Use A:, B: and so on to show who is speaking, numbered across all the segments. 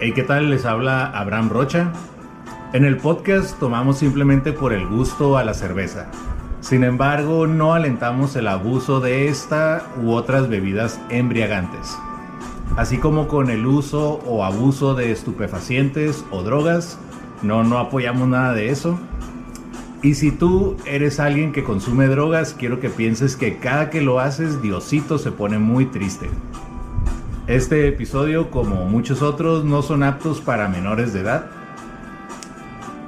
A: Hey, ¿qué tal? Les habla Abraham Rocha. En el podcast tomamos simplemente por el gusto a la cerveza. Sin embargo, no alentamos el abuso de esta u otras bebidas embriagantes. Así como con el uso o abuso de estupefacientes o drogas, no, no apoyamos nada de eso. Y si tú eres alguien que consume drogas, quiero que pienses que cada que lo haces, Diosito se pone muy triste. Este episodio, como muchos otros, no son aptos para menores de edad.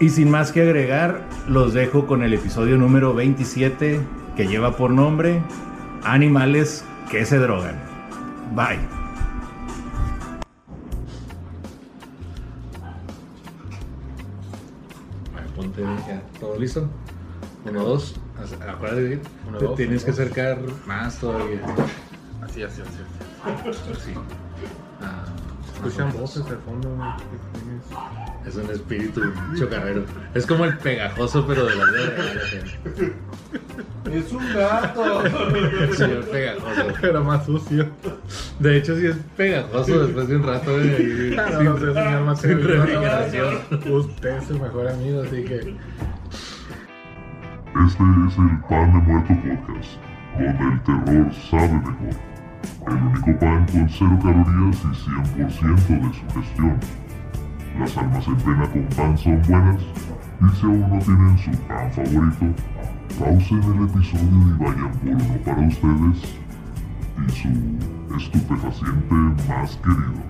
A: Y sin más que agregar, los dejo con el episodio número 27 que lleva por nombre Animales que se drogan. Bye. Ponte ya, todo listo. Uno, dos. Acuérdate de.
B: Uno,
A: Te
B: dos,
A: tienes
B: uno,
A: que
B: dos.
A: acercar más todavía.
B: Así, así, así.
A: Sí. Ah,
B: Escuchan
A: o menos.
B: voces al fondo. ¿qué tienes?
A: Es un espíritu chocarrero. Es como el pegajoso, pero de la vida real. gente.
C: Es un gato.
A: El señor pegajoso.
B: Pero más sucio.
A: De hecho, sí es pegajoso después de un rato de
B: no,
A: sin-
B: no sé, señor
A: sin
B: Mateo.
A: refrigeración.
B: Usted es su mejor amigo, así que.
D: Este es el Pan de Muerto Podcast, donde el terror sabe mejor. El único pan con cero calorías y 100% de sugestión. Las almas en pena con pan son buenas, y si aún no tienen su pan favorito, pausen el episodio y vayan por uno para ustedes y su estupefaciente más querido.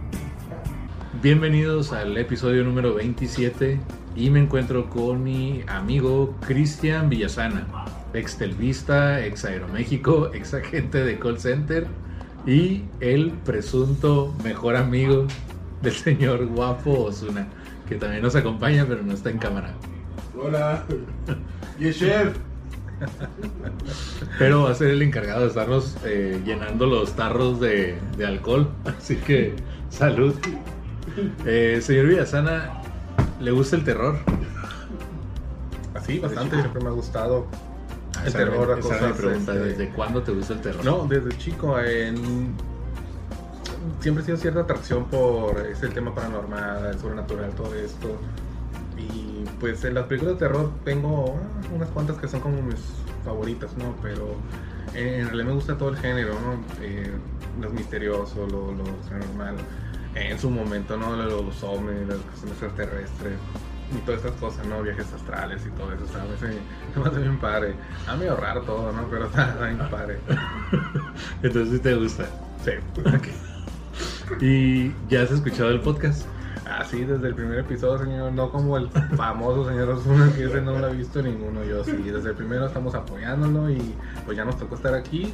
A: Bienvenidos al episodio número 27 y me encuentro con mi amigo Cristian Villasana, ex telvista, ex Aeroméxico, ex agente de call center y el presunto mejor amigo del señor Guapo Osuna, que también nos acompaña pero no está en cámara.
C: Hola. Y el chef.
A: Pero va a ser el encargado de estarnos eh, llenando los tarros de, de alcohol. Así que, salud. Eh, señor Villasana, ¿le gusta el terror?
B: Así, bastante. Siempre me ha gustado el
A: Esa era mi-
B: terror,
A: esa era mi
B: cosas.
A: pregunta.
B: este,
A: ¿Desde cuándo te gusta el terror?
B: No, desde chico. En... Siempre he sido cierta atracción por ese, el tema paranormal, el sobrenatural, todo esto. Y pues en las películas de terror tengo ah, unas cuantas que son como mis favoritas, ¿no? Pero eh, en realidad me gusta todo el género, ¿no? Eh, lo misterioso, lo, lo paranormal. Eh, en su momento, ¿no? Los ovnis, las cuestiones extraterrestres y todas estas cosas, ¿no? Viajes astrales y todo eso, ¿sabes? Se me hace bien padre. Ah, medio raro todo, ¿no? Pero está bien padre.
A: Entonces sí te gusta.
B: Sí.
A: ¿Y ya has escuchado el podcast?
B: Así desde el primer episodio, señor, no como el famoso señor Osuna, que ese no lo ha visto ninguno. Yo sí, desde el primero estamos apoyándolo y pues ya nos tocó estar aquí.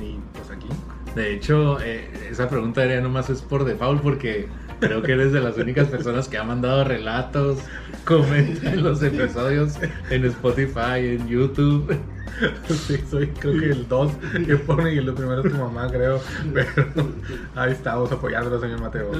B: Y pues aquí.
A: De hecho, eh, esa pregunta ya nomás es por default porque creo que eres de las únicas personas que ha mandado relatos, comenta en los episodios en Spotify, en YouTube.
B: Sí, soy creo que el 2 que pone y el primero es tu mamá, creo. Pero ahí estamos apoyándolo, señor Mateo.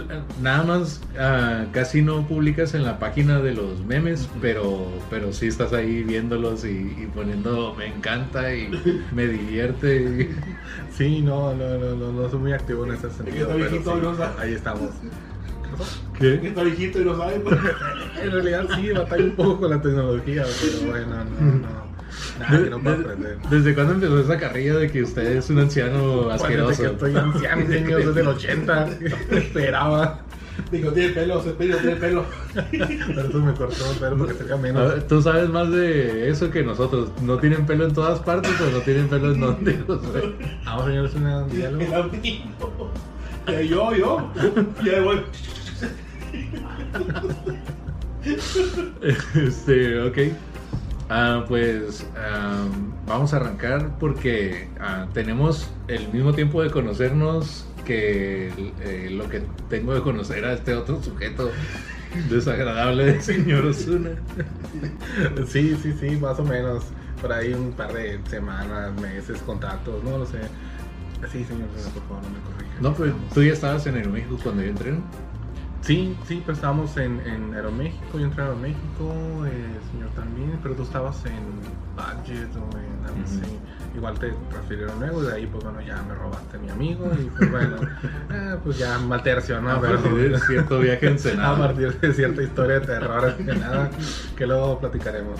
A: Nada más, ah, casi no publicas en la página de los memes, pero, pero sí estás ahí viéndolos y, y poniendo me encanta y me divierte. y-
B: Sí, no, no, no, no, no soy muy activo en ese sentido. pero sí, ahí estamos.
A: ¿Qué?
C: Está viejito y no sabe. pues.
B: En realidad sí, batalla un poco con la tecnología, pero bueno, no, no. Nada que no puedo
A: De-
B: aprender.
A: ¿Desde cuándo empezó esa carrilla de que usted es un anciano
B: Desde
A: asqueroso?
B: que estoy anciano, señor, desde el 80. Esperaba.
C: Digo, tiene pelo, se pelo, tiene pelo.
B: Pero eso me cortó el pelo porque se
A: A
B: menos.
A: ver, Tú sabes más de eso que nosotros. ¿No tienen pelo en todas partes o no tienen pelo en donde? José?
B: Ah, señor, es una diálogo.
C: Yo, yo. Ya voy.
A: Este, ok. Ah, pues ah, vamos a arrancar porque ah, tenemos el mismo tiempo de conocernos que eh, lo que tengo de conocer a este otro sujeto desagradable del señor Osuna.
B: Sí, sí, sí, más o menos. por ahí un par de semanas, meses, contactos, no lo sé. Sí, señor, por favor, no me corrija.
A: No, pues tú ya estabas en Aeroméxico cuando yo entré.
B: Sí, sí, pero estábamos en, en Aeroméxico, yo entré a Aeroméxico, eh, el señor también, pero tú estabas en Budget o en algo así. Igual te transfirieron luego y de ahí, pues bueno, ya me robaste a mi amigo y pues bueno, eh, pues ya mal tercio, ¿no?
A: a
B: Pero-
A: partir de cierto viaje en
B: a
A: Senado.
B: partir de cierta historia de terror que nada, que luego platicaremos.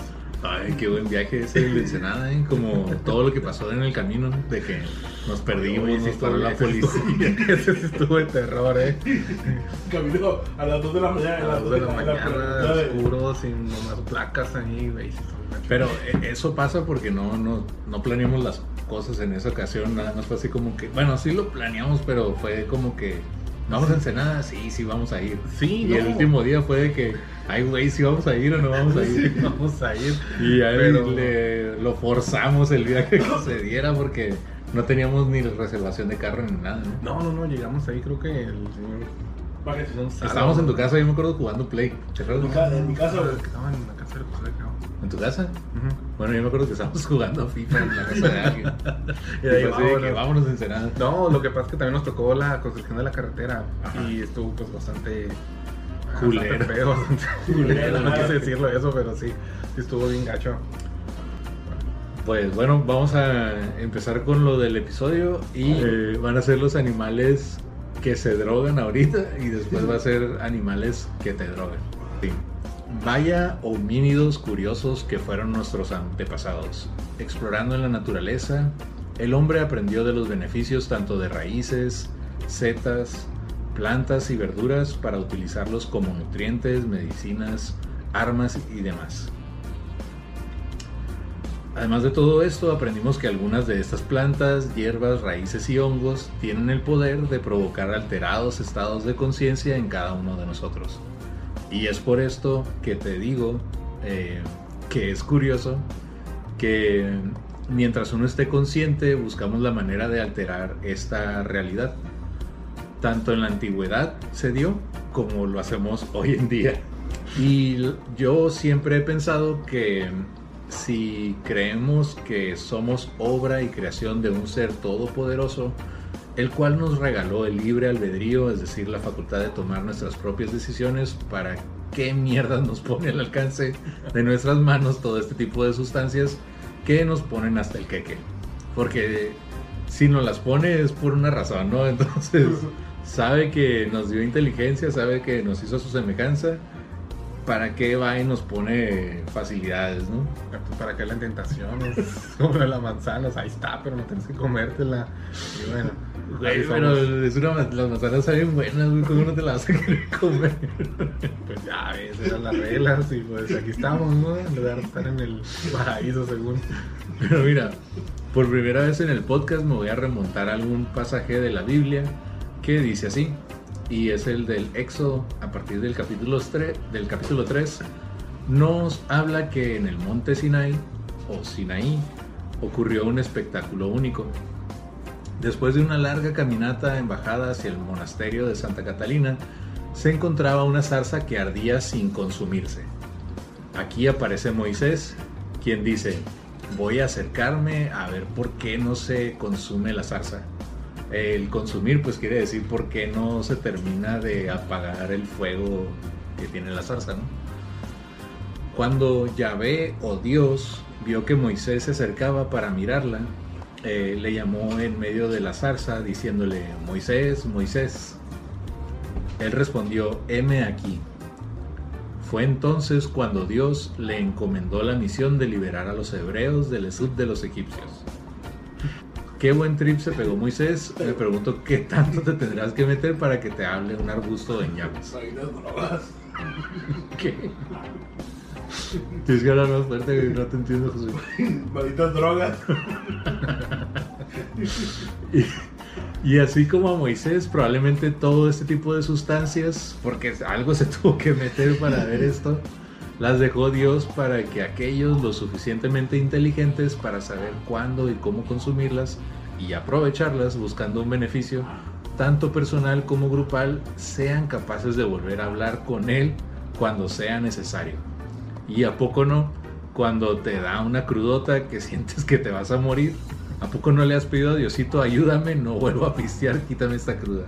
A: Ay, qué buen viaje ese de Ensenada, ¿eh? Como todo lo que pasó en el camino, de que nos perdimos,
B: Uy,
A: nos paró la policía.
B: Ese estuvo de terror, eh.
C: Camino a las 2 de la mañana.
B: A las 2 de la mañana, oscuro, sin nomás placas ahí, güey.
A: Pero eh, eso pasa porque no, no, no planeamos las cosas en esa ocasión, nada más fue así como que, bueno, sí lo planeamos, pero fue como que, vamos a Ensenada, sí, sí vamos a ir.
B: Sí,
A: Y el último día fue de que, ay, güey, sí vamos a ir o no vamos a ir.
B: Sí, vamos a ir.
A: Y a él
B: Pero-
A: le, lo forzamos el viaje que se diera porque no teníamos ni reservación de carro ni nada, ¿no?
B: No, no, no, llegamos ahí, creo que el señor.
A: Estábamos en tu casa, yo me acuerdo jugando Play. ¿Te
C: En
A: acuerdas?
C: en mi casa.
B: Estaban en la casa José,
A: Bueno, yo me acuerdo que estábamos jugando FIFA en la casa de alguien.
B: Y ahí,
A: así de que
B: vámonos.
A: vámonos a.
B: No, lo que pasa es que también nos tocó la construcción de la carretera
A: Ajá.
B: y estuvo pues bastante
A: Culero.
B: feo, bastante culero, no quise decirlo eso, pero sí, sí estuvo bien gacho.
A: Pues bueno, vamos a empezar con lo del episodio y eh, van a ser los animales que se drogan ahorita y después va a ser animales que te drogan. Sí. Vaya homínidos curiosos que fueron nuestros antepasados. Explorando en la naturaleza, el hombre aprendió de los beneficios tanto de raíces, setas, plantas y verduras para utilizarlos como nutrientes, medicinas, armas y demás. Además de todo esto, aprendimos que algunas de estas plantas, hierbas, raíces y hongos tienen el poder de provocar alterados estados de conciencia en cada uno de nosotros. Y es por esto que te digo eh, que es curioso que mientras uno esté consciente buscamos la manera de alterar esta realidad. Tanto en la antigüedad se dio como lo hacemos hoy en día. Y yo siempre he pensado que si creemos que somos obra y creación de un ser todopoderoso, el cual nos regaló el libre albedrío, es decir, la facultad de tomar nuestras propias decisiones, ¿para qué mierda nos pone al alcance de nuestras manos todo este tipo de sustancias que nos ponen hasta el queque? Porque si nos las pone es por una razón, ¿no? Entonces, sabe que nos dio inteligencia, sabe que nos hizo su semejanza, ¿para qué va y nos pone facilidades, no?
B: ¿Para qué la tentación? Es como la manzana, o sea, ahí está, pero no tienes que comértela. Y bueno,
A: Güey, pero es una, las manzanas saben buenas, güey, ¿cómo no te las vas a querer comer?
B: pues ya ves, eran las reglas y pues aquí estamos, ¿no? En lugar de estar en el paraíso, según.
A: Pero mira, por primera vez en el podcast me voy a remontar a algún pasaje de la Biblia que dice así, y es el del Éxodo, a partir del capítulo 3, del capítulo 3 nos habla que en el monte Sinai, o Sinaí, ocurrió un espectáculo único. Después de una larga caminata en bajada hacia el monasterio de Santa Catalina, se encontraba una zarza que ardía sin consumirse. Aquí aparece Moisés, quien dice, voy a acercarme a ver por qué no se consume la zarza. El consumir pues quiere decir por qué no se termina de apagar el fuego que tiene la zarza, ¿no? Cuando Yahvé o Dios vio que Moisés se acercaba para mirarla, eh, le llamó en medio de la zarza diciéndole, Moisés, Moisés. Él respondió, heme aquí. Fue entonces cuando Dios le encomendó la misión de liberar a los hebreos del sud de los egipcios. Qué buen trip se pegó Moisés. Me pregunto qué tanto te tendrás que meter para que te hable un arbusto
C: unas drogas.
A: ¿Qué? Tienes que hablar más fuerte, no te entiendo, José.
C: Malditas drogas.
A: Y, y así como a Moisés, probablemente todo este tipo de sustancias, porque algo se tuvo que meter para ver esto, las dejó Dios para que aquellos lo suficientemente inteligentes para saber cuándo y cómo consumirlas y aprovecharlas buscando un beneficio, tanto personal como grupal, sean capaces de volver a hablar con Él cuando sea necesario. Y a poco no, cuando te da una crudota que sientes que te vas a morir, ¿a poco no le has pedido a Diosito, ayúdame, no vuelvo a pistear, quítame esta cruda?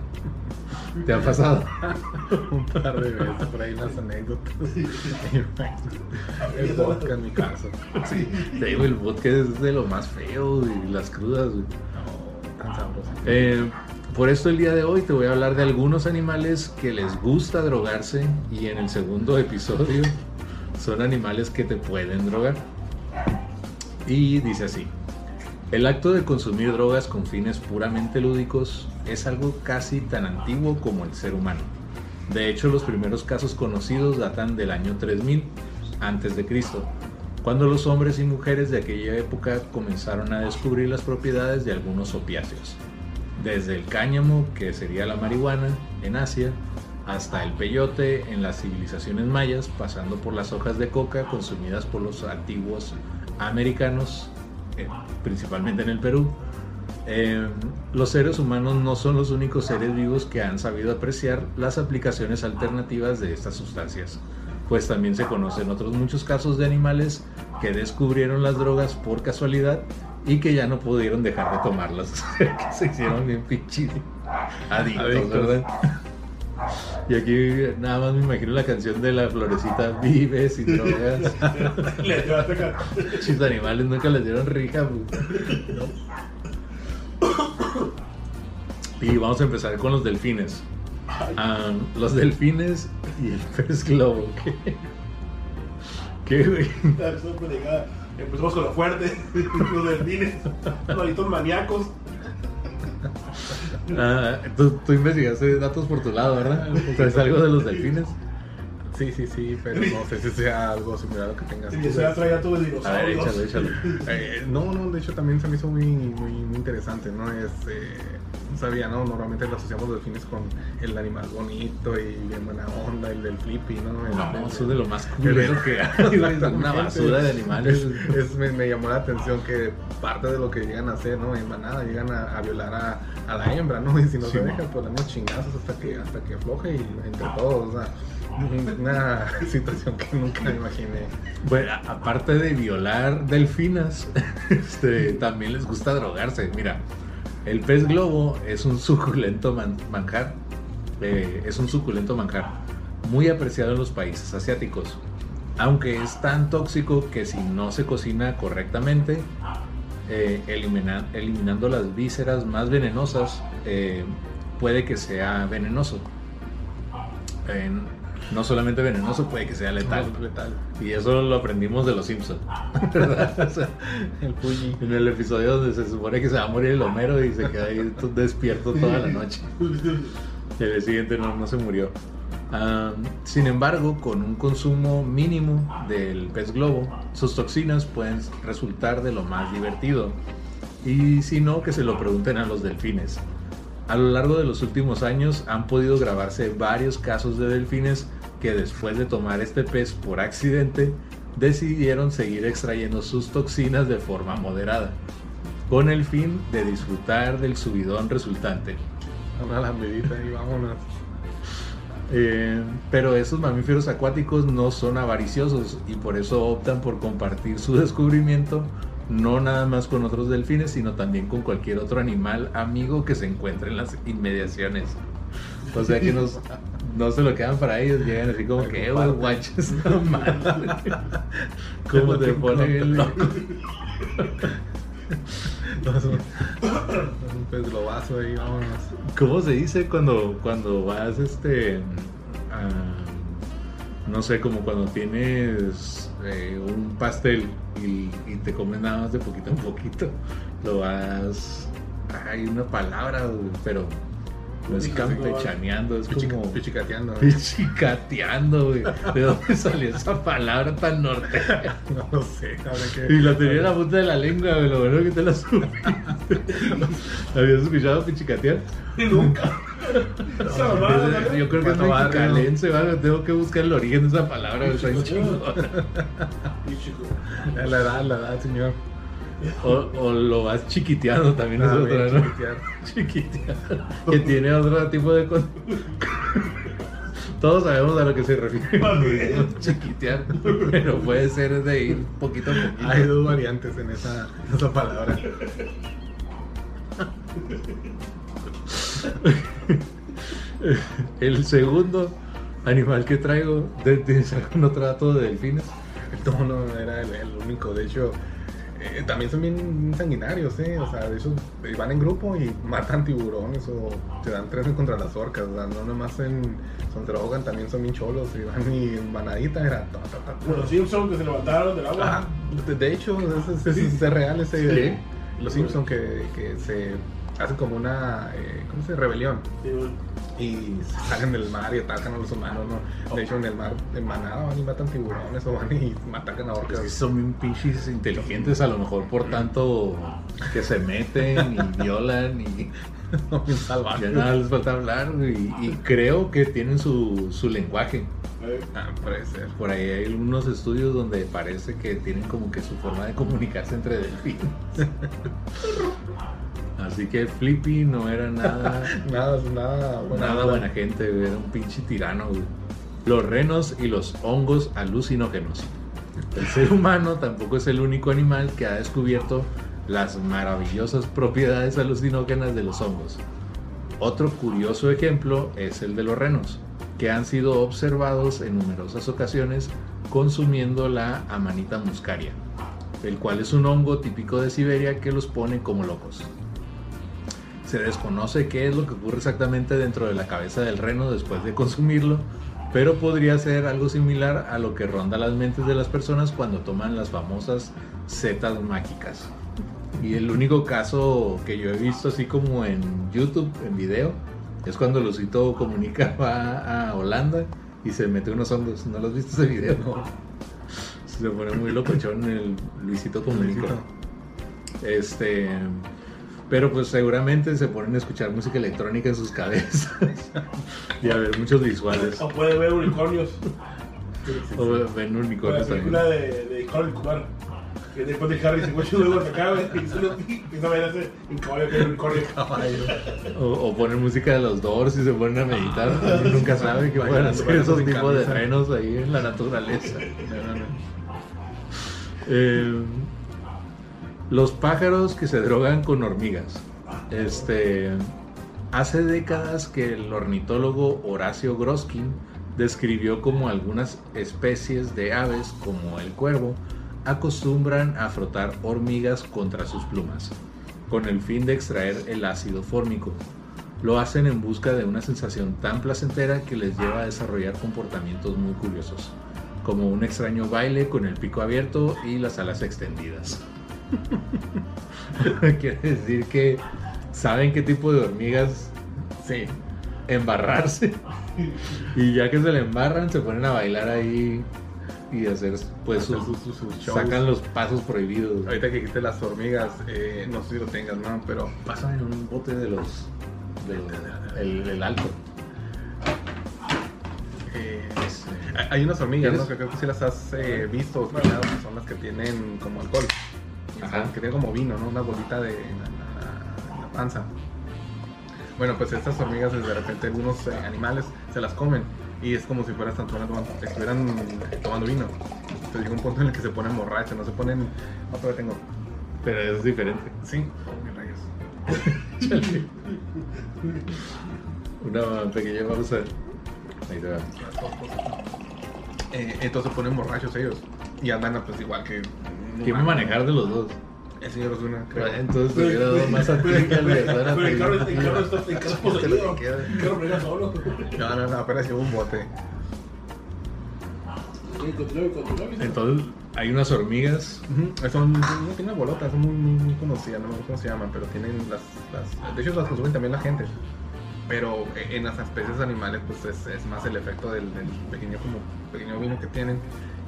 A: ¿Te ha pasado?
B: Un par de veces, por ahí las anécdotas. El vodka en mi caso.
A: Sí, te digo, el vodka es de lo más feo y las crudas. güey.
B: No, tan sabroso.
A: Eh, por esto el día de hoy te voy a hablar de algunos animales que les gusta drogarse y en el segundo episodio son animales que te pueden drogar. Y dice así, el acto de consumir drogas con fines puramente lúdicos es algo casi tan antiguo como el ser humano. De hecho, los primeros casos conocidos datan del año 3000 antes de Cristo, cuando los hombres y mujeres de aquella época comenzaron a descubrir las propiedades de algunos opiáceos. Desde el cáñamo, que sería la marihuana, en Asia, hasta el peyote en las civilizaciones mayas, pasando por las hojas de coca consumidas por los antiguos americanos, eh, principalmente en el Perú. Eh, los seres humanos no son los únicos seres vivos que han sabido apreciar las aplicaciones alternativas de estas sustancias, pues también se conocen otros muchos casos de animales que descubrieron las drogas por casualidad y que ya no pudieron dejar de tomarlas, que se hicieron bien pinches adictos,
B: Adictos.
A: ¿verdad? Y aquí nada más me imagino la canción de la florecita vive sin drogas. Chis animales nunca les dieron rija. pues. Y vamos a empezar con los delfines. Los delfines y el pez globo. ¿Qué? ¿Qué, güey?
C: Empezamos con lo fuerte, los delfines, los maníacos.
A: Ah, tú, tú investigaste datos por tu lado, ¿verdad? ¿Sabes algo de los delfines?
B: Sí, sí, sí, pero no sé si sea algo similar a lo que tengas.
C: Y se va a traer a tu
A: A ver,
C: dinosaurio.
A: échalo, échalo.
B: Eh, no, no, de hecho también se me hizo muy, muy, muy interesante, ¿no? Es, eh, no sabía, ¿no? Normalmente lo asociamos los delfines con el animal bonito y bien buena onda, el del flippy, ¿no? El-
A: No,
B: el-
A: eso es de lo más culero que hay, una basura de animales.
B: Es- es- me, me llamó la atención que parte de lo que llegan a hacer, ¿no? En manada llegan a, a violar a, a la hembra, ¿no? Y si no
A: Sí,
B: se dejan, pues damos chingazos hasta que, hasta que afloje y entre todos, o sea, una situación que nunca imaginé.
A: Bueno, aparte de violar delfinas, este, también les gusta drogarse. Mira, el pez globo es un suculento man- manjar. eh, es un suculento manjar muy apreciado en los países asiáticos. Aunque es tan tóxico que si no se cocina correctamente, eh, elimina- eliminando las vísceras más venenosas, eh, puede que sea venenoso. No solamente venenoso, puede que sea letal.
B: Letal.
A: Y eso lo aprendimos de los Simpsons. ¿verdad? O sea,
B: El
A: en el episodio donde se supone que se va a morir el Homero y se queda ahí to- despierto toda la noche. Y el siguiente no, no se murió. Sin embargo, con un consumo mínimo del pez globo, sus toxinas pueden resultar de lo más divertido. Y si no, que se lo pregunten a los delfines. A lo largo de los últimos años han podido grabarse varios casos de delfines que después de tomar este pez por accidente decidieron seguir extrayendo sus toxinas de forma moderada, con el fin de disfrutar del subidón resultante.
B: Una lambidita y vámonos.
A: Eh, pero estos mamíferos acuáticos no son avariciosos y por eso optan por compartir su descubrimiento no nada más con otros delfines, sino también con cualquier otro animal amigo que se encuentre en las inmediaciones. O sea que nos- no se lo quedan para ellos, llegan así como que, güey, guaches, no mames". Como te pone bien loco.
B: Un pez globazo ahí, vámonos.
A: ¿Cómo se dice cuando, cuando vas, este, a- no sé, como cuando tienes eh, un pastel y, y te comes nada más de poquito en poquito, lo vas, hay una palabra, pero es
C: Sí,
A: campechaneando, es
B: Pichica-
A: como
B: Pichicateando.
A: pichicateando, güey. ¿De dónde salió esa palabra tan norteña?
B: No lo sé, que.
A: Y la tenía en la punta de la lengua, güey, lo bueno que te la supiste. ¿Habías escuchado pichicatear?
C: Nunca.
A: Yo creo que es mexicalense, ¿vale? Tengo que buscar el origen de esa palabra, güey, está.
B: La edad, la edad, señor.
A: O, o lo vas chiquiteando también es
B: Ah,
A: otra, ¿no?
B: chiquitear.
A: Chiquitear. Que tiene otro tipo de... con- Todos sabemos a lo que se refiere.
C: Vale.
A: Chiquitear. Pero puede ser de ir poquito a poquito.
B: Hay dos variantes en esa, en esa palabra.
A: El segundo animal que traigo, ¿de- ¿tienes algún otro dato de delfines?
B: No, no era el, el único. De hecho, eh, también son bien sanguinarios, ¿eh? O sea, de hecho, van en grupo y matan tiburones o se dan tres contra las orcas. O sea, no nomás en, son drogan, también son bien cholos y van y en manadita era. ta, ta, ta, ta.
C: Como los Simpsons que se levantaron del agua.
B: Ah, de, de hecho, es, es- es- es real ese.
A: Sí.
B: Los Simpsons que, que se hacen como una. Eh, ¿Cómo se dice? Rebelión.
C: Sí.
B: Y salen del mar y atacan a los humanos, ¿no? De hecho, en el mar, en manada, van y matan tiburones o van y atacan a
A: Es
B: orcas.
A: que son bien pinches inteligentes, a lo mejor por tanto que se meten y violan y
B: salvajes.
A: ya nada les falta hablar. Y, y creo que tienen su, su lenguaje.
C: Eh,
B: Ah, puede ser.
A: Por ahí hay algunos estudios donde parece que tienen como que su forma de comunicarse entre delfines. Así que Flippy no era nada,
B: Nada, nada, buena
A: nada
B: onda.
A: buena gente, era un pinche tirano. güey. Los renos y los hongos alucinógenos. El ser humano tampoco es el único animal que ha descubierto las maravillosas propiedades alucinógenas de los hongos. Otro curioso ejemplo es el de los renos, que han sido observados en numerosas ocasiones consumiendo la amanita muscaria, el cual es un hongo típico de Siberia que los pone como locos. Se desconoce qué es lo que ocurre exactamente dentro de la cabeza del reno después de consumirlo, pero podría ser algo similar a lo que ronda las mentes de las personas cuando toman las famosas setas mágicas. Y el único caso que yo he visto así como en YouTube, en video, es cuando Lucito Comunica va a Holanda y se mete unos hongos. ¿No lo has visto ese video?
B: No.
A: Se pone muy locochón el Luisito Comunica. Este. Pero pues seguramente se ponen a escuchar música electrónica en sus cabezas y a ver muchos visuales.
C: O puede ver unicornios.
A: O ven
C: Con la
A: unicornios
C: película
A: también.
C: de, de Conan Kumar. Que después de Harry se encuentra luego se acaba y solo empieza a ese en caballo que es un unicornio.
A: O, o ponen música de los Doors y se ponen a meditar. Uno nunca sabe qué pueden hacer esos tipos de
B: camisa.
A: renos ahí en la naturaleza. Eh, los pájaros que se drogan con hormigas. Este, hace décadas que el ornitólogo Horacio Groskin describió como algunas especies de aves, como el cuervo, acostumbran a frotar hormigas contra sus plumas, con el fin de extraer el ácido fórmico. Lo hacen en busca de una sensación tan placentera que les lleva a desarrollar comportamientos muy curiosos, como un extraño baile con el pico abierto y las alas extendidas. Quiere decir que saben qué tipo de hormigas
B: Sí.
A: embarrarse y ya que se le embarran se ponen a bailar ahí y hacer pues sus,
B: sus- sus- sus shows.
A: sacan los pasos prohibidos.
B: Ahorita que dijiste las hormigas, eh, no sé si lo tengas, ¿no? Pero
A: Pasan en un bote de los del el, el alto.
B: eh, hay- hay unas hormigas, ¿no? Que creo que sí las has eh, visto o escuchado, que son las que tienen como alcohol.
A: Ajá.
B: Que tienen como vino, ¿no? Una bolita de, la, panza. Bueno, pues estas hormigas, de repente, algunos eh, animales se las comen. Y es como si fueran, tomando- estuvieran tomando vino. Entonces llega un punto en el que se ponen borrachos, no se ponen. Todavía tengo.
A: Pero es diferente.
B: Sí, oh, mis rayos.
A: Una pequeña pausa. Ahí te va.
B: Eh, entonces se ponen borrachos ellos. Y andan, pues igual que.
A: ¿Quién va a manejar de los dos?
B: El señor Osuna, creo.
A: Entonces te hubiera dado más a ti que al de
C: Pero el carro, el carro está el carro poseído. El carro solo.
B: No, no, no, apenas llevo un bote.
A: Entonces hay unas hormigas.
B: Ujú, Son, no tienen bolotas, son muy, muy, muy conocidas, no me acuerdo cómo se llaman, pero tienen las, las. De hecho, las consumen también la gente. Pero eh, en las especies animales, pues es, es más el efecto del, del pequeño, como, pequeño vino que tienen.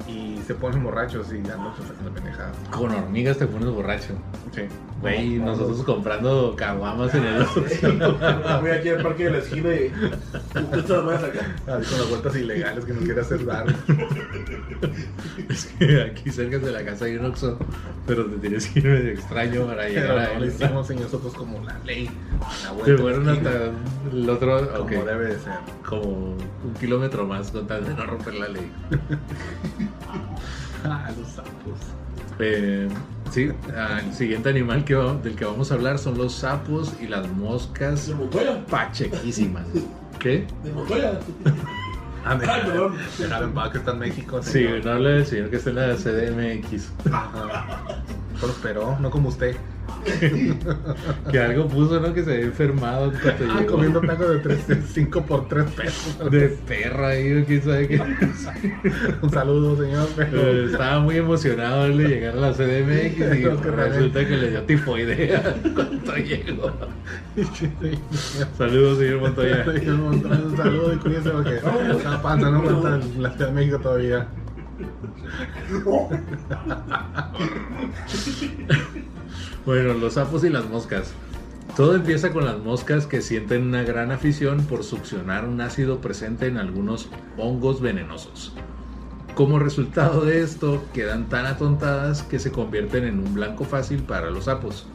B: Y se ponen borrachos y andan pues haciendo pendejadas.
A: Con hormigas te pones borracho.
B: Sí.
A: Güey, nosotros comprando caguamas en el
C: Voy aquí al parque de la esquina y. ¿Qué estás más acá?
B: Así con las vueltas ilegales que no quiere hacer dar.
A: Es que aquí cerca de la casa hay un Oxxo, pero te tienes que ir medio extraño para llegar
B: Pero
A: a
B: no lo
A: él.
B: hicimos y nosotros como la ley. La
A: Se
B: la
A: fueron hasta el otro,
B: Como debe de ser.
A: como un kilómetro más con tal de no romper la ley.
B: Los sapos.
A: Eh, sí, el siguiente animal que va- del que vamos a hablar son los sapos y las moscas
C: ¿De Montoya?
A: pachequísimas. ¿Qué?
C: ¿De Montoya?
B: Ah, en paz que está en México.
A: Sí, no habla del señor que está en la CDMX.
B: Prosperó, no como usted.
A: Que algo puso, ¿no? Que se había enfermado
B: Ah, comiendo tacos de 5 por 3 pesos.
A: De perra ahí, quién sabe qué.
B: Un saludo, señor. Pero...
A: Estaba muy emocionado de llegar a la CDMX y
B: que
A: resulta que le dio tifoidea cuando llegó. Saludos, señor Montoya.
B: Un saludo y cuídense porque esa panza no la Ciudad de México todavía.
A: Bueno, los sapos y las moscas. Todo empieza con las moscas que sienten una gran afición por succionar un ácido presente en algunos hongos venenosos. Como resultado de esto, quedan tan atontadas que se convierten en un blanco fácil para los sapos,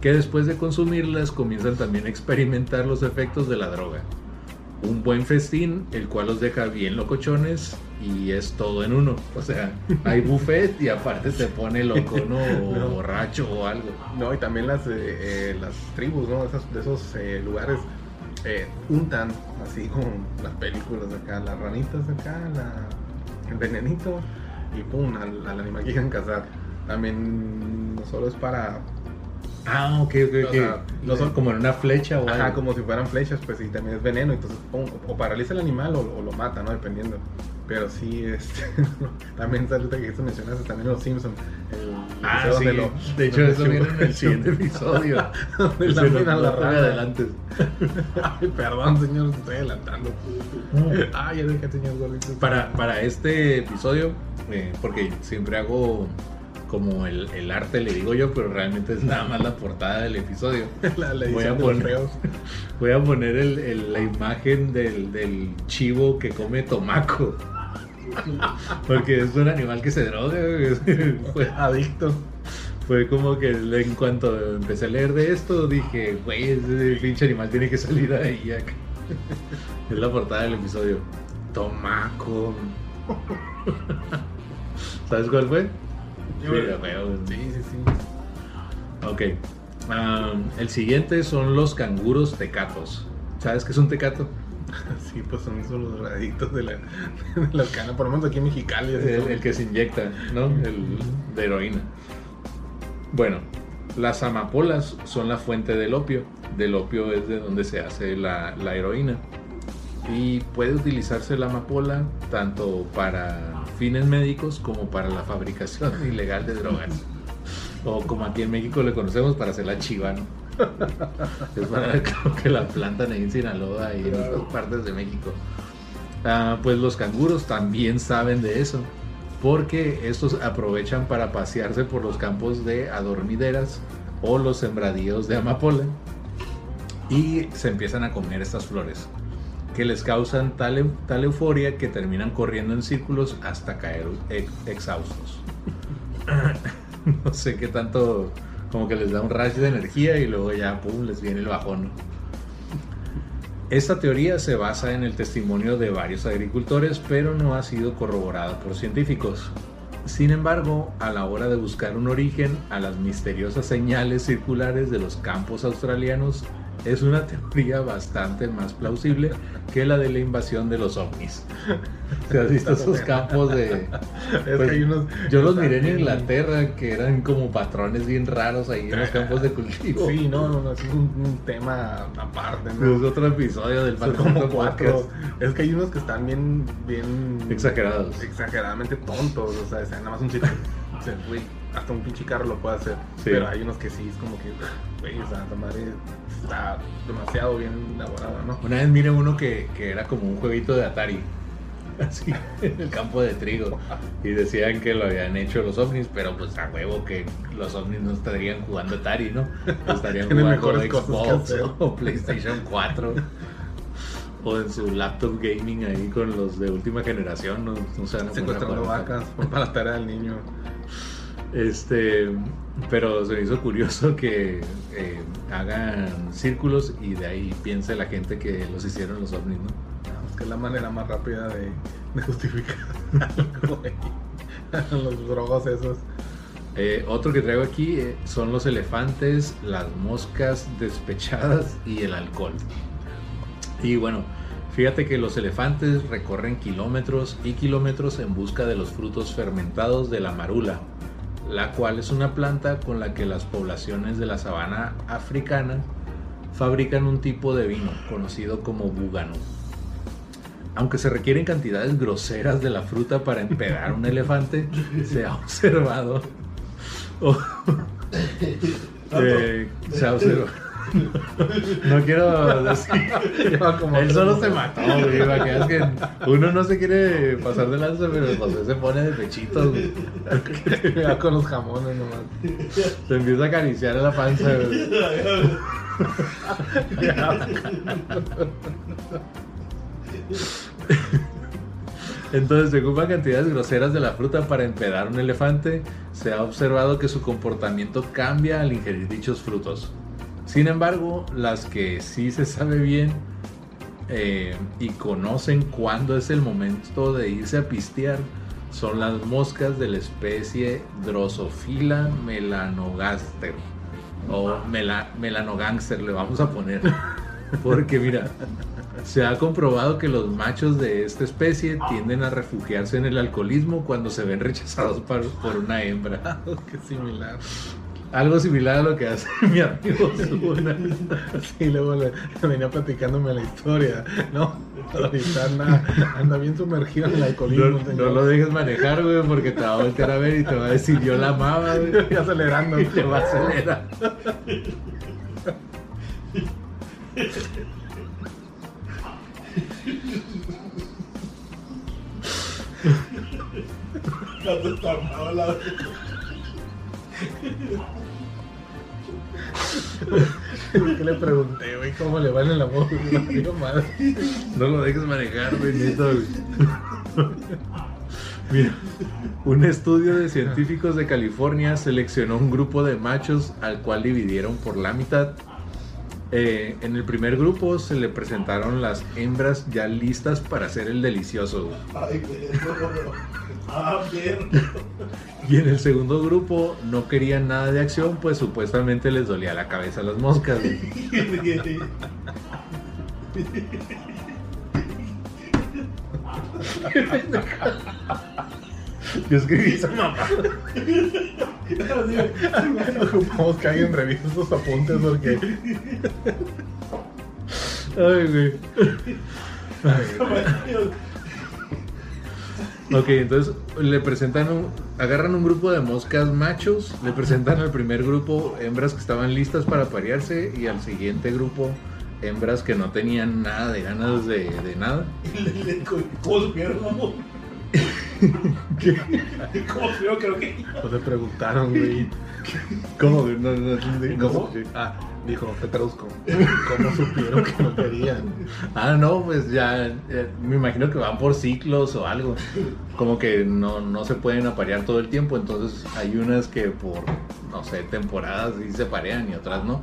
A: que después de consumirlas comienzan también a experimentar los efectos de la droga. Un buen festín, el cual los deja bien locochones y es todo en uno. O sea, hay buffet y aparte te pone loco, ¿no? O
B: No.
A: borracho o algo.
B: No, y también las, eh, eh, las tribus, ¿no? Esas- de esos eh, lugares eh, untan, así como las películas de acá, las ranitas de acá, la- el venenito, y pum, al, al animal que quieren cazar. También no solo es para,
A: Ah, ok, ok,
B: O
A: ok.
B: sea,
A: No son como en una flecha o
B: ajá,
A: algo.
B: como si fueran flechas, pues y también es veneno, entonces o paraliza el animal o, o lo mata, ¿no? Dependiendo. Pero sí, este, también ahorita que esto mencionaste, también los Simpsons. El
A: Ah, sí.
B: donde lo-
A: de hecho,
B: donde
A: eso viene en el siguiente episodio.
B: donde la
A: pone
B: rana.
A: adelante.
B: Ay, perdón, señor, estoy adelantando. Ay, ya dije, señor.
A: Para, para este episodio, eh, porque siempre hago como el, el arte, le digo yo, pero realmente es nada más la portada del episodio.
B: la, la
A: voy a poner-. Voy a poner el- el- la imagen del, del chivo que come tomaco. Porque es un animal que se droga. Fue,
B: Adicto.
A: fue como que en cuanto empecé a leer de esto, dije, güey, ese pinche animal tiene que salir de ahí. acá". Es la portada del episodio. Tomaco. ¿Sabes cuál fue? Sí,
B: Sí, sí.
A: Ok. El siguiente son los canguros tecatos. ¿Sabes qué es un tecato?
B: Sí, pues son esos los drogadictos de la, de la cana, por lo menos aquí en Mexicali.
A: El, el que se inyecta, ¿no? El de heroína. Bueno, las amapolas son la fuente del opio. Del opio es de donde se hace la, la heroína. Y puede utilizarse la amapola tanto para fines médicos como para la fabricación ilegal de drogas. O como aquí en México le conocemos para hacer la chiva, ¿no? Es para que la plantan ahí en Sinaloa y en otras partes de México. Ah, pues los canguros también saben de eso, porque estos aprovechan para pasearse por los campos de adormideras o los sembradíos de amapola y se empiezan a comer estas flores que les causan tal, tal euforia que terminan corriendo en círculos hasta caer ex- exhaustos. no sé qué tanto, como que les da un rush de energía y luego ya, pum, les viene el bajón. Esta teoría se basa en el testimonio de varios agricultores, pero no ha sido corroborada por científicos. Sin embargo, a la hora de buscar un origen a las misteriosas señales circulares de los campos australianos, es una teoría bastante más plausible que la de la invasión de los ovnis. ¿Te has visto esos campos de...
B: Es
A: Pues,
B: que hay unos.
A: Yo los miré en Inglaterra que eran como patrones bien raros ahí en los campos de cultivo.
B: Sí, no, no, no, es un, un tema aparte,
A: Es
B: ¿no?
A: otro episodio del Fantasma
B: como cuatro. Es que hay unos que están bien, bien.
A: Exagerados.
B: Exageradamente tontos, o sea, nada más un chico. hasta un pinche carro lo puede hacer.
A: Sí.
B: Pero hay unos que sí, es como que, güey, o sea, madre está demasiado bien elaborada, ¿no?
A: Una vez miré uno que, que era como un jueguito de Atari. así en el campo de trigo. Y decían que lo habían hecho los ovnis, pero pues a huevo que los ovnis no estarían jugando Atari, ¿no? Estarían jugando Xbox o PlayStation 4. O en su laptop gaming ahí con los de última generación, no, no se van a poner a
B: Secuestrando vacas para la tarea del niño.
A: Este, pero se me hizo curioso que eh, hagan círculos y de ahí piense la gente que los hicieron los ovnis, ¿no?
B: No, es que es la manera más rápida de, de justificar. Los drogos esos.
A: Eh, otro que traigo aquí eh, son los elefantes, las moscas despechadas y el alcohol. Y bueno, fíjate que los elefantes recorren kilómetros y kilómetros en busca de los frutos fermentados de la marula, la cual es una planta con la que las poblaciones de la sabana africana fabrican un tipo de vino conocido como búgano. Aunque se requieren cantidades groseras de la fruta para empedar un elefante, se ha observado. o- eh, se ha observado. No quiero decir.
B: Como
A: Él solo se mató, güey. que uno no se quiere pasar de lanza, pero José se pone de pechito, güey.
B: Con los jamones nomás.
A: Se empieza a acariciar la panza, güey. Entonces, se ocupan cantidades groseras de la fruta para empedar un elefante. Se ha observado que su comportamiento cambia al ingerir dichos frutos. Sin embargo, las que sí se sabe bien eh, y conocen cuándo es el momento de irse a pistear son las moscas de la especie Drosophila melanogaster o mela- melanogangster le vamos a poner. Porque mira se ha comprobado que los machos de esta especie tienden a refugiarse en el alcoholismo cuando se ven rechazados por, por una hembra.
B: Qué similar.
A: Algo similar a lo que hace mi amigo Zuna.
B: Sí, luego le, le venía platicándome la historia. No, ahorita anda, anda bien sumergido en el alcoholismo.
A: No, lo dejes manejar, güey, porque te va a voltear a ver y te va a decir yo la amaba, güey.
B: Y acelerando.
A: Y te va a acelerar.
B: ¿Qué le pregunté, güey? ¿Cómo le va en el amor? No
A: lo dejes manejar, güey, neta, güey. Mira, un estudio de científicos de California seleccionó un grupo de machos al cual dividieron por la mitad. Eh, en el primer grupo se le presentaron las hembras ya listas para hacer el delicioso.
C: Ay. Ah, perro.
A: Y en el segundo grupo no querían nada de acción, pues supuestamente les dolía la cabeza a las moscas. Yo escribí esa mamá.
B: Ocupamos que alguien revise esos apuntes porque.
A: Ay, güey. Ok, entonces le presentan un, agarran un grupo de moscas machos, le presentan al primer grupo hembras que estaban listas para parearse y al siguiente grupo hembras que no tenían nada de ganas de, de nada.
C: ¿Cómo supieron, mamón? ¿Cómo supieron que?
B: Pues le preguntaron, güey.
A: ¿Cómo? No, no, no,
B: ¿Cómo? Ah, dijo, te traduzco. ¿Cómo supieron que no querían?
A: Ah, no, pues ya, eh, me imagino que van por ciclos o algo. Como que no, no se pueden aparear todo el tiempo, entonces hay unas que por, no sé, temporadas sí se parean y otras no.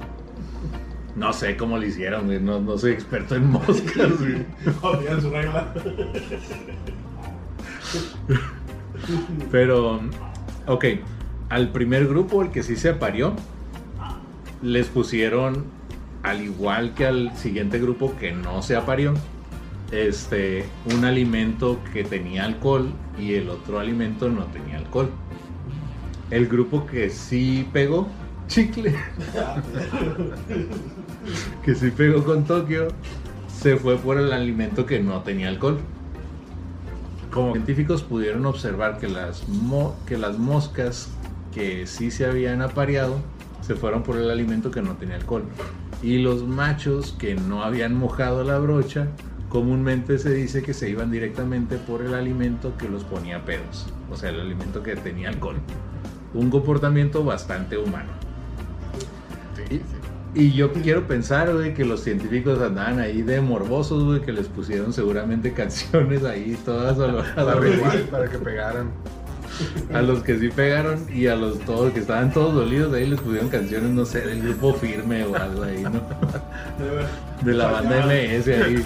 A: No sé cómo lo hicieron, güey, no, no soy experto en moscas, güey.
C: Olvidan su regla.
A: Pero, ok, al primer grupo, el que sí se apareó, les pusieron, al igual que al siguiente grupo que no se apareó, este, un alimento que tenía alcohol y el otro alimento no tenía alcohol. El grupo que sí pegó, chicle, que sí pegó con Tokio, se fue por el alimento que no tenía alcohol. Como científicos pudieron observar que las, que las moscas que sí se habían apareado se fueron por el alimento que no tenía alcohol. Y los machos que no habían mojado la brocha comúnmente se dice que se iban directamente por el alimento que los ponía pedos, o sea, el alimento que tenía alcohol. Un comportamiento bastante humano. Y- yo quiero pensar, güey, que los científicos andaban ahí de morbosos, güey, que les pusieron seguramente canciones ahí todas a, lo- a la
B: Para, que pegaran.
A: a los que sí pegaron y a los todos que estaban todos dolidos ahí les pusieron canciones, no sé, del grupo firme o algo ahí, ¿no? De la banda MS ahí.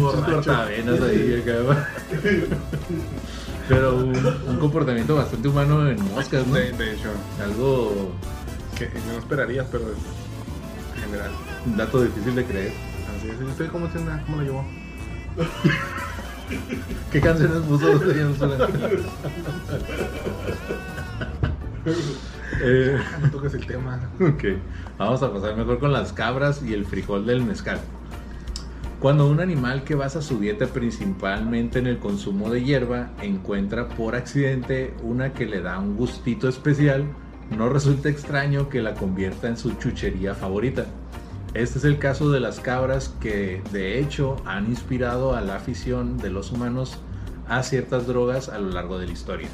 A: Cortavenas ahí acá. Pero un, un comportamiento bastante humano en moscas, ¿no?
B: De, de hecho,
A: Algo,
B: que no esperarías, pero es general.
A: un dato difícil de creer.
B: Así es. ¿Y usted cómo, se, cómo lo llevó?
A: ¿Qué canciones puso? Eh,
B: No toques el tema.
A: ok, vamos a pasar mejor con las cabras y el frijol del mezcal. Cuando un animal que basa su dieta principalmente en el consumo de hierba encuentra por accidente una que le da un gustito especial, no resulta extraño que la convierta en su chuchería favorita. Este es el caso de las cabras que de hecho han inspirado a la afición de los humanos a ciertas drogas a lo largo de la historia.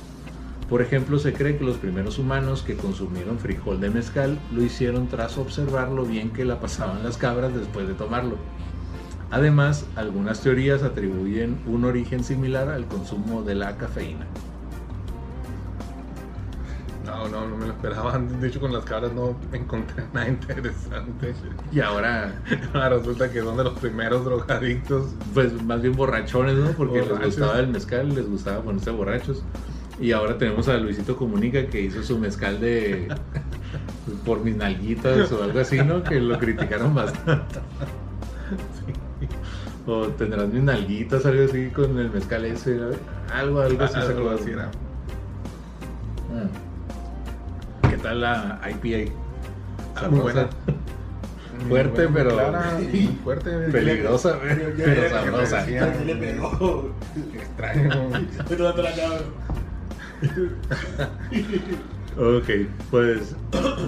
A: Por ejemplo, se cree que los primeros humanos que consumieron frijol de mezcal lo hicieron tras observar lo bien que la pasaban las cabras después de tomarlo. Además, algunas teorías atribuyen un origen similar al consumo de la cafeína.
B: No, no, no me lo esperaba. De hecho, con las cabras no encontré nada interesante.
A: Y ahora,
B: Ahora resulta que son de los primeros drogadictos.
A: pues más bien borrachones, ¿no? Porque les gustaba el mezcal, les gustaba ponerse borrachos. Y ahora tenemos a Luisito Comunica que hizo su mezcal de por mis nalguitas o algo así, ¿no? Que lo criticaron bastante. O tendrás mis nalguitas, algo así con el mezcal ese, algo, algo así.
B: Algo así era.
A: Tal la IPA?
B: Ah, muy buena.
A: Fuerte,
B: Muy
A: pero-
B: clara, fuerte.
A: Peligrosa, pero
C: ya-
A: sabrosa.
C: Ya se le pegó.
B: Extraño.
C: Esto te la.
A: Ok, pues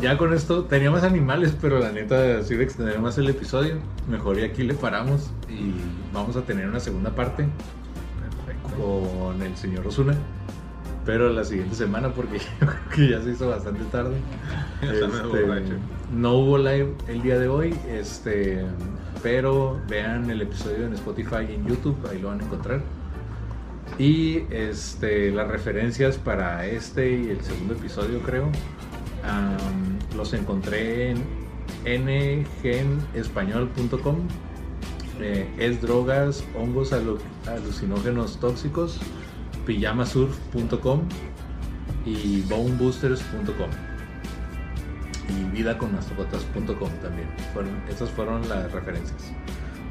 A: ya con esto tenía más animales, pero la neta iba a extender más el episodio. Mejor y aquí le paramos y vamos a tener una segunda parte
B: Perfecto.
A: con el señor Osuna. Pero la siguiente semana porque yo creo que ya se hizo bastante tarde. Este, no hubo live el día de hoy, este, pero vean el episodio en Spotify y en YouTube, ahí lo van a encontrar. Y este, las referencias para este y el segundo episodio, creo, am, los encontré en ngenespañol.com. Eh, es drogas, hongos alu- alucinógenos tóxicos, pijamasurf.com y boneboosters.com y vidaconmascotas.com también. Fueron, esas fueron las referencias.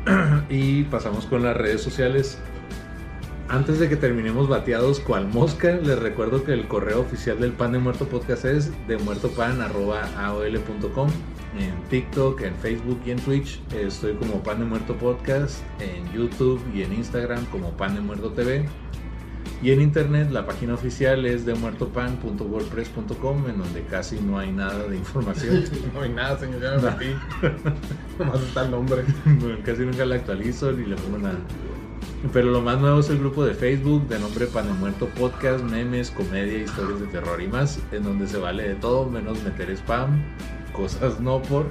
A: y pasamos con las redes sociales. Antes de que terminemos bateados cual mosca, les recuerdo que el correo oficial del Pan de Muerto Podcast es demuertopan.aol.com. En TikTok, en Facebook y en Twitch estoy como Pan de Muerto Podcast. En YouTube y en Instagram como Pan de Muerto TV. Y en internet la página oficial es demuertopan.wordpress.com en donde casi no hay nada de información.
B: No hay nada, señor, ya me metí. Nomás está el nombre.
A: casi nunca la actualizo ni le pongo nada. Pero lo más nuevo es el grupo de Facebook de nombre Pan de Muerto Podcast, memes, comedia, historias de terror y más, en donde se vale de todo menos meter spam, cosas no por,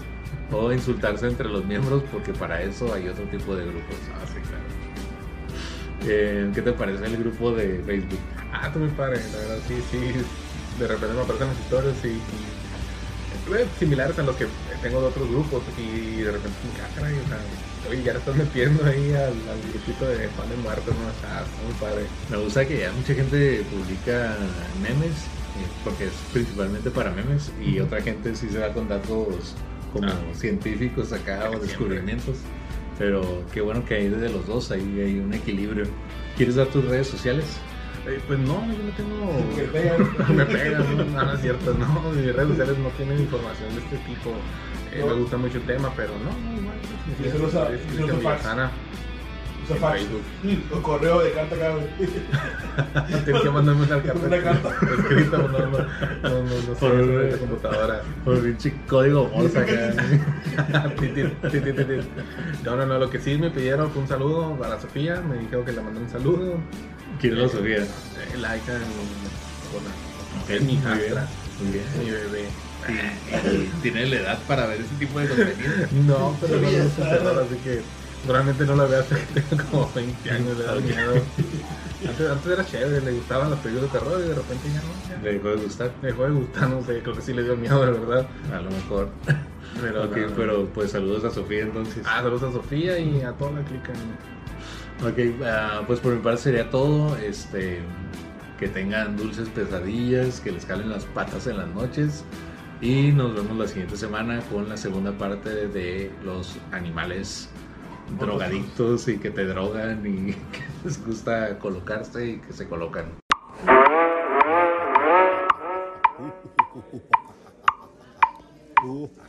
A: o insultarse entre los miembros, porque para eso hay otro tipo de grupos.
B: Ah, sí, claro.
A: Eh, ¿Qué te parece el grupo de Facebook?
B: Ah, está muy padre, la verdad, sí, sí. De repente me aparecen las historias y, y eh, similares a los que tengo de otros grupos y de repente me ah, caray, o sea, oye, ya le estás metiendo ahí al, al grupito de pan de muertos, ¿no? Está, está muy padre.
A: Me gusta que ya mucha gente publica memes, eh, porque es principalmente para memes, y otra gente sí se va con datos como
B: Ah.
A: científicos acá o
B: Siempre.
A: Pero qué bueno que hay de los dos, ahí hay un equilibrio. ¿Quieres dar tus redes sociales?
B: Eh, pues no, yo no tengo.
C: Me pegan.
B: me pegan, no, no, no es cierto, no. Mis redes sociales no tienen información de este tipo. Eh,
C: No.
B: Me gusta mucho el tema, pero no, no, igual. Es-
C: y
B: es
C: The fax. Mm, Un correo de carta acá, güey.
B: Tienes que mandarme una carta.
C: Una carta.
B: Escrita, no, no, no, no,
A: Por-
B: en la computadora.
A: Por pinche código
B: ti. No, no, no, lo que sí me pidieron fue un saludo para Sofía, me dijeron que le mandé un saludo.
A: ¿Quién lo sabía?
B: Eh, La hija de mi Es mi hijastra, bebé.
A: Y tiene la edad para ver ese tipo de contenido.
B: No, pero no terror, así que probablemente no la vea hasta que tenga como 20 años, le da miedo. Antes, antes era chévere, le gustaban las películas de terror y de repente ya no. ya.
A: Le dejó de gustar.
B: Me dejó de gustar, no sé, creo que sí le dio miedo, de verdad.
A: A lo mejor.
B: Pero,
A: ok,
B: no, no.
A: pero pues saludos a Sofía entonces.
B: Ah, saludos a Sofía y a toda la clica.
A: Ok, ah, pues por mi parte sería todo. Este, que tengan dulces pesadillas, que les calen las patas en las noches. Y nos vemos la siguiente semana con la segunda parte de los animales drogadictos y que te drogan y que les gusta colocarse y que se colocan.